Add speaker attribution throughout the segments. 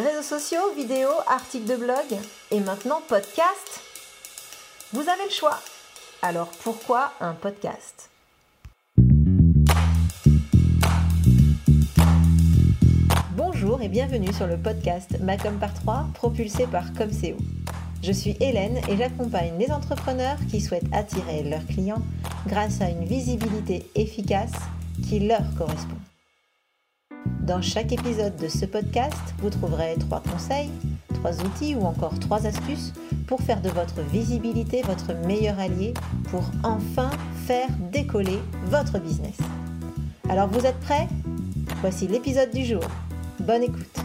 Speaker 1: Réseaux sociaux, vidéos, articles de blog et maintenant podcast Vous avez le choix. Alors pourquoi un podcast? Bonjour et bienvenue sur le podcast Macom par 3 propulsé par Comseo. Je suis Hélène et j'accompagne les entrepreneurs qui souhaitent attirer leurs clients grâce à une visibilité efficace qui leur correspond. Dans chaque épisode de ce podcast, vous trouverez trois conseils, trois outils ou encore trois astuces pour faire de votre visibilité votre meilleur allié pour enfin faire décoller votre business. Alors vous êtes prêts? Voici l'épisode du jour. Bonne écoute.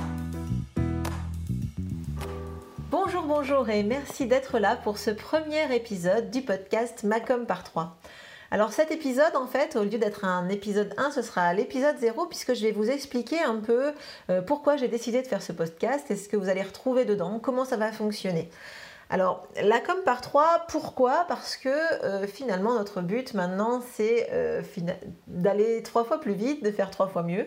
Speaker 1: Bonjour, bonjour et merci d'être là pour ce premier épisode du podcast Macom par 3. Alors cet épisode, en fait, au lieu d'être un épisode 1, ce sera l'épisode 0 puisque je vais vous expliquer un peu euh, pourquoi j'ai décidé de faire ce podcast et ce que vous allez retrouver dedans, comment ça va fonctionner. Alors, la com par 3, pourquoi? Parce que euh, finalement, notre but maintenant, c'est euh, d'aller trois fois plus vite, de faire trois fois mieux.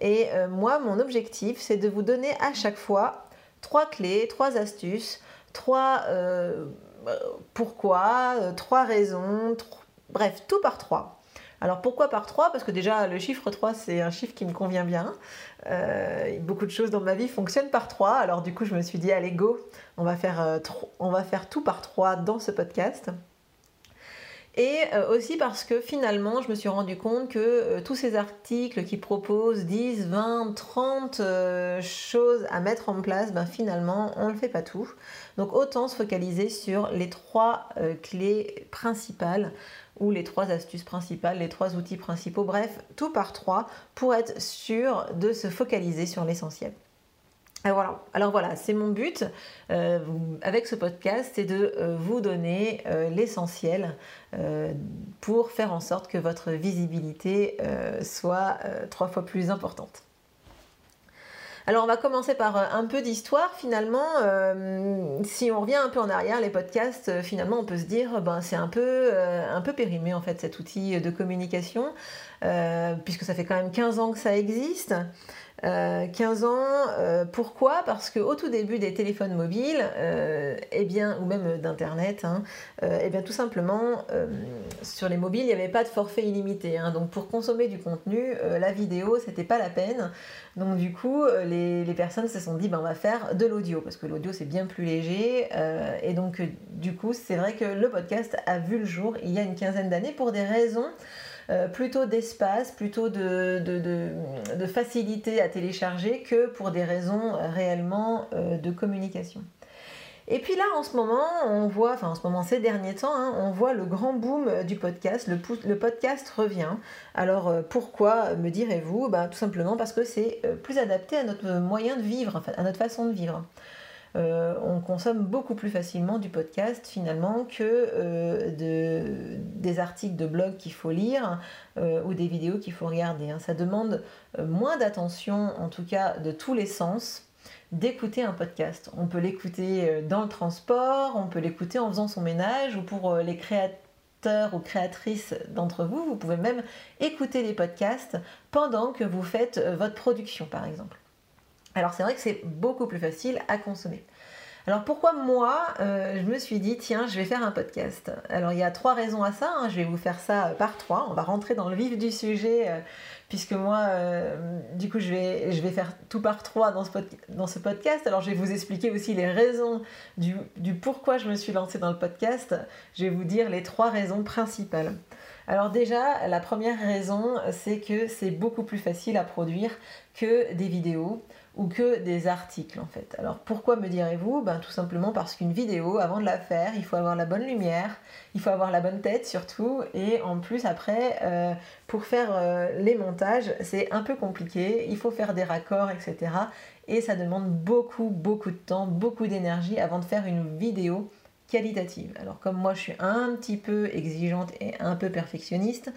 Speaker 1: Et moi, mon objectif, c'est de vous donner à chaque fois trois clés, trois astuces, trois pourquoi, trois raisons, Bref, tout par 3. Alors pourquoi par 3 Parce que déjà le chiffre 3 c'est un chiffre qui me convient bien. Euh, beaucoup de choses dans ma vie fonctionnent par 3. Alors du coup je me suis dit allez go, on va faire, euh, tout par 3 dans ce podcast. Et euh, aussi parce que finalement, je me suis rendu compte que tous ces articles qui proposent 10, 20, 30 choses à mettre en place, ben, finalement, on ne le fait pas tout. Donc autant se focaliser sur les trois clés principales ou les trois astuces principales, les trois outils principaux, bref, tout par trois pour être sûr de se focaliser sur l'essentiel. Alors voilà, alors voilà c'est mon but euh, avec ce podcast, c'est de euh, vous donner euh, l'essentiel pour faire en sorte que votre visibilité soit trois fois plus importante. Alors on va commencer par euh, un peu d'histoire finalement. Euh, si on revient un peu en arrière, les podcasts, euh, finalement on peut se dire ben, c'est un peu, un peu périmé en fait cet outil de communication, puisque ça fait quand même 15 ans que ça existe. 15 euh, ans, euh, pourquoi? Parce qu'au tout début des téléphones mobiles, euh, eh bien, ou même d'Internet, hein, eh bien, tout simplement, sur les mobiles, il n'y avait pas de forfait illimité. Hein. donc, pour consommer du contenu, la vidéo, c'était pas la peine. Donc, du coup, les, personnes se sont dit, ben, on va faire de l'audio, parce que l'audio, c'est bien plus léger. et donc, du coup, c'est vrai que le podcast a vu le jour il y a une quinzaine d'années pour des raisons euh, plutôt d'espace, plutôt de, facilité à télécharger que pour des raisons réellement euh, de communication. Et puis là, en ce moment, on voit, enfin en ce moment, ces derniers temps, hein, on voit le grand boom du podcast. Le, podcast revient. Alors euh, pourquoi, me direz-vous? Ben, Tout simplement parce que c'est plus adapté à notre moyen de vivre, à notre façon de vivre. Euh, on consomme beaucoup plus facilement du podcast finalement que euh, des articles de blog qu'il faut lire euh, ou des vidéos qu'il faut regarder. Hein. Ça demande moins d'attention, en tout cas de tous les sens, d'écouter un podcast. On peut l'écouter dans le transport, on peut l'écouter en faisant son ménage ou pour les créateurs ou créatrices d'entre vous, vous pouvez même écouter les podcasts pendant que vous faites votre production par exemple. Alors c'est vrai que c'est beaucoup plus facile à consommer. Alors pourquoi moi, euh, je me suis dit, tiens, je vais faire un podcast? Alors il y a trois raisons à ça, hein. je vais vous faire ça par trois, on va rentrer dans le vif du sujet, euh, puisque moi, euh, du coup, je vais, je vais faire tout par trois dans ce, podcast. Alors je vais vous expliquer aussi les raisons du pourquoi je me suis lancée dans le podcast, je vais vous dire les trois raisons principales. Alors déjà, la première raison, c'est que c'est beaucoup plus facile à produire que des vidéos ou que des articles en fait. Alors pourquoi me direz-vous? Ben, Tout simplement parce qu'une vidéo, avant de la faire, il faut avoir la bonne lumière, il faut avoir la bonne tête surtout, et en plus après, euh, pour faire euh, les montages, c'est un peu compliqué, il faut faire des raccords, etc. Et ça demande beaucoup, beaucoup de temps, beaucoup d'énergie avant de faire une vidéo qualitative. Alors comme moi je suis un petit peu exigeante et un peu perfectionniste,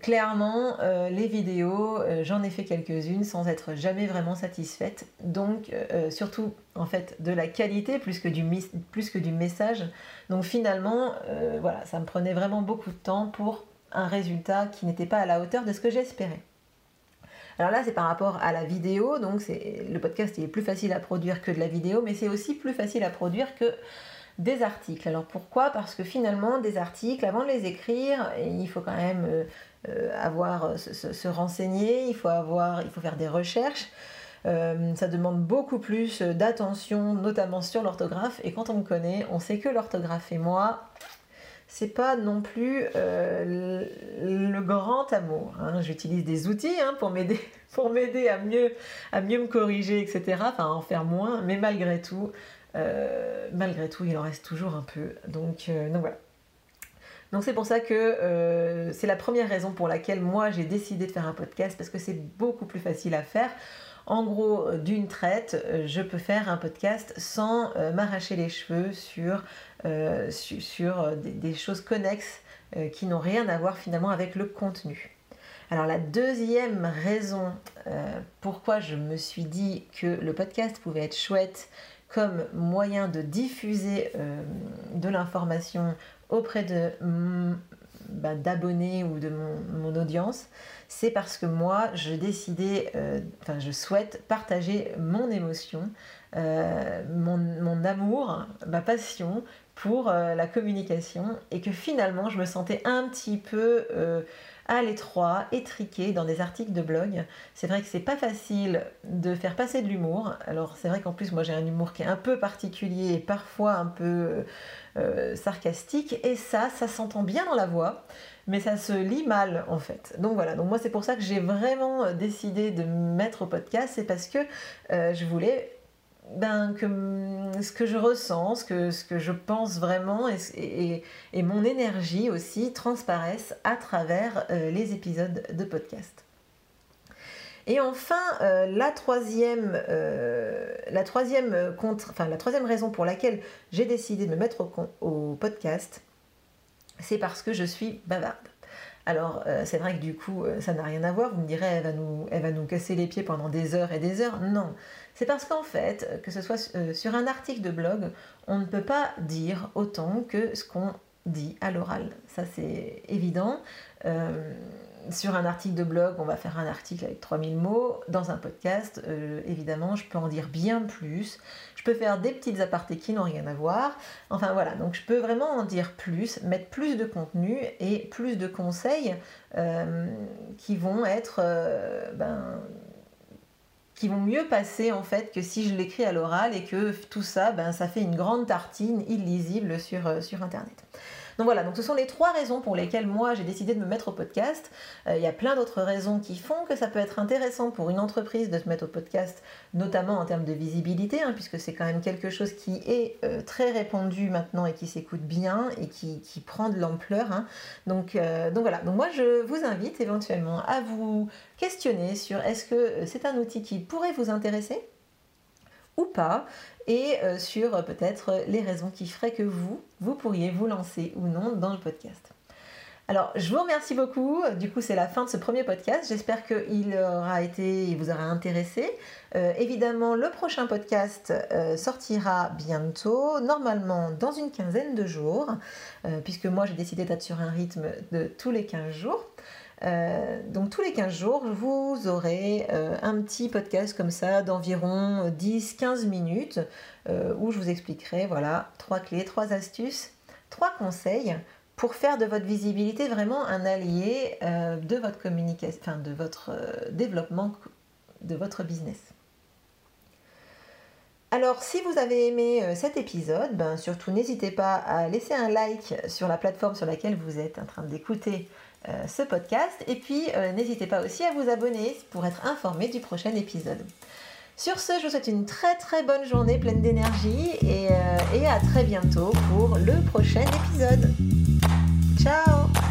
Speaker 1: Clairement, euh, les vidéos, euh, j'en ai fait quelques-unes sans être jamais vraiment satisfaite. Donc, euh, surtout en fait de la qualité plus que du, plus que du message. Donc finalement, voilà, ça me prenait vraiment beaucoup de temps pour un résultat qui n'était pas à la hauteur de ce que j'espérais. Alors là, c'est par rapport à la vidéo, donc le podcast est plus facile à produire que de la vidéo, mais c'est aussi plus facile à produire que des articles. Alors pourquoi? Parce que finalement, des articles, avant de les écrire, il faut quand même euh, euh, avoir se, renseigner, il faut avoir, il faut faire des recherches. Euh, ça demande beaucoup plus d'attention, notamment sur l'orthographe. Et quand on me connaît, on sait que l'orthographe et moi, c'est pas non plus le, grand amour. Hein. J'utilise des outils hein, pour m'aider pour m'aider à mieux, à mieux me corriger, etc. Enfin, à en faire moins, mais malgré tout, euh, malgré tout, il en reste toujours un peu. Donc, euh, donc voilà. Donc c'est pour ça que euh, c'est la première raison pour laquelle moi j'ai décidé de faire un podcast parce que c'est beaucoup plus facile à faire. En gros, d'une traite, je peux faire un podcast sans m'arracher les cheveux sur, sur, des, des, choses connexes qui n'ont rien à voir finalement avec le contenu. Alors la deuxième raison pourquoi je me suis dit que le podcast pouvait être chouette comme moyen de diffuser euh, de l'information auprès de bah, d'abonnés ou de mon, audience, c'est parce que moi, je décidais, euh, je souhaite partager mon émotion, euh, mon, amour, ma passion pour la communication, et que finalement, je me sentais un petit peu à l'étroit, étriqué dans des articles de blog. C'est vrai que c'est pas facile de faire passer de l'humour. Alors c'est vrai qu'en plus moi j'ai un humour qui est un peu particulier et parfois un peu euh, sarcastique et ça, ça s'entend bien dans la voix, mais ça se lit mal en fait. Donc voilà, donc moi c'est pour ça que j'ai vraiment décidé de me mettre au podcast, c'est parce que euh, je voulais ben, que ce que je ressens, ce que, ce que je pense vraiment et, mon énergie aussi transparaissent à travers euh, les épisodes de podcast. Et enfin, euh, la, troisième, euh, enfin, la troisième raison pour laquelle j'ai décidé de me mettre au podcast, c'est parce que je suis bavarde. Alors, c'est vrai que du coup, ça n'a rien à voir. Vous me direz, elle va, nous, elle va nous casser les pieds pendant des heures et des heures. Non, c'est parce qu'en fait, que ce soit euh, sur un article de blog, on ne peut pas dire autant que ce qu'on dit à l'oral. Ça, c'est évident. Euh, sur un article de blog, on va faire un article avec 3000 mots. Dans un podcast, euh, évidemment, je peux en dire bien plus. Je peux faire des petites apartés qui n'ont rien à voir. Enfin voilà, donc je peux vraiment en dire plus, mettre plus de contenu et plus de conseils qui vont être ben, qui vont mieux passer en fait que si je l'écris à l'oral et que tout ça, ben, ça fait une grande tartine illisible sur, euh, sur Internet. Donc voilà, donc ce sont les trois raisons pour lesquelles moi j'ai décidé de me mettre au podcast. Euh, il y a plein d'autres raisons qui font que ça peut être intéressant pour une entreprise de se mettre au podcast, notamment en termes de visibilité, hein, puisque c'est quand même quelque chose qui est euh, très répandu maintenant et qui s'écoute bien et qui, prend de l'ampleur. Hein. Donc, euh, donc voilà, moi je vous invite éventuellement à vous questionner sur est-ce que c'est un outil qui pourrait vous intéresser ou pas, et euh, sur euh, peut-être les raisons qui feraient que vous, vous pourriez vous lancer ou non dans le podcast. Alors, je vous remercie beaucoup. Du coup, c'est la fin de ce premier podcast. J'espère qu'il aura été, il vous aura intéressé. Euh, évidemment, le prochain podcast sortira bientôt, normalement dans une quinzaine de jours, puisque moi j'ai décidé d'être sur un rythme de tous les 15 jours. Euh, donc tous les 15 jours, vous aurez euh, un petit podcast comme ça d'environ 10-15 minutes euh, où je vous expliquerai voilà, trois clés, trois astuces, trois conseils pour faire de votre visibilité vraiment un allié de votre communication, de votre développement de votre business. Alors, si vous avez aimé cet épisode, ben, surtout n'hésitez pas à laisser un like sur la plateforme sur laquelle vous êtes en train d'écouter euh, ce podcast. Et puis, euh, n'hésitez pas aussi à vous abonner pour être informé du prochain épisode. Sur ce, je vous souhaite une très très bonne journée pleine d'énergie et, euh, et à très bientôt pour le prochain épisode. Ciao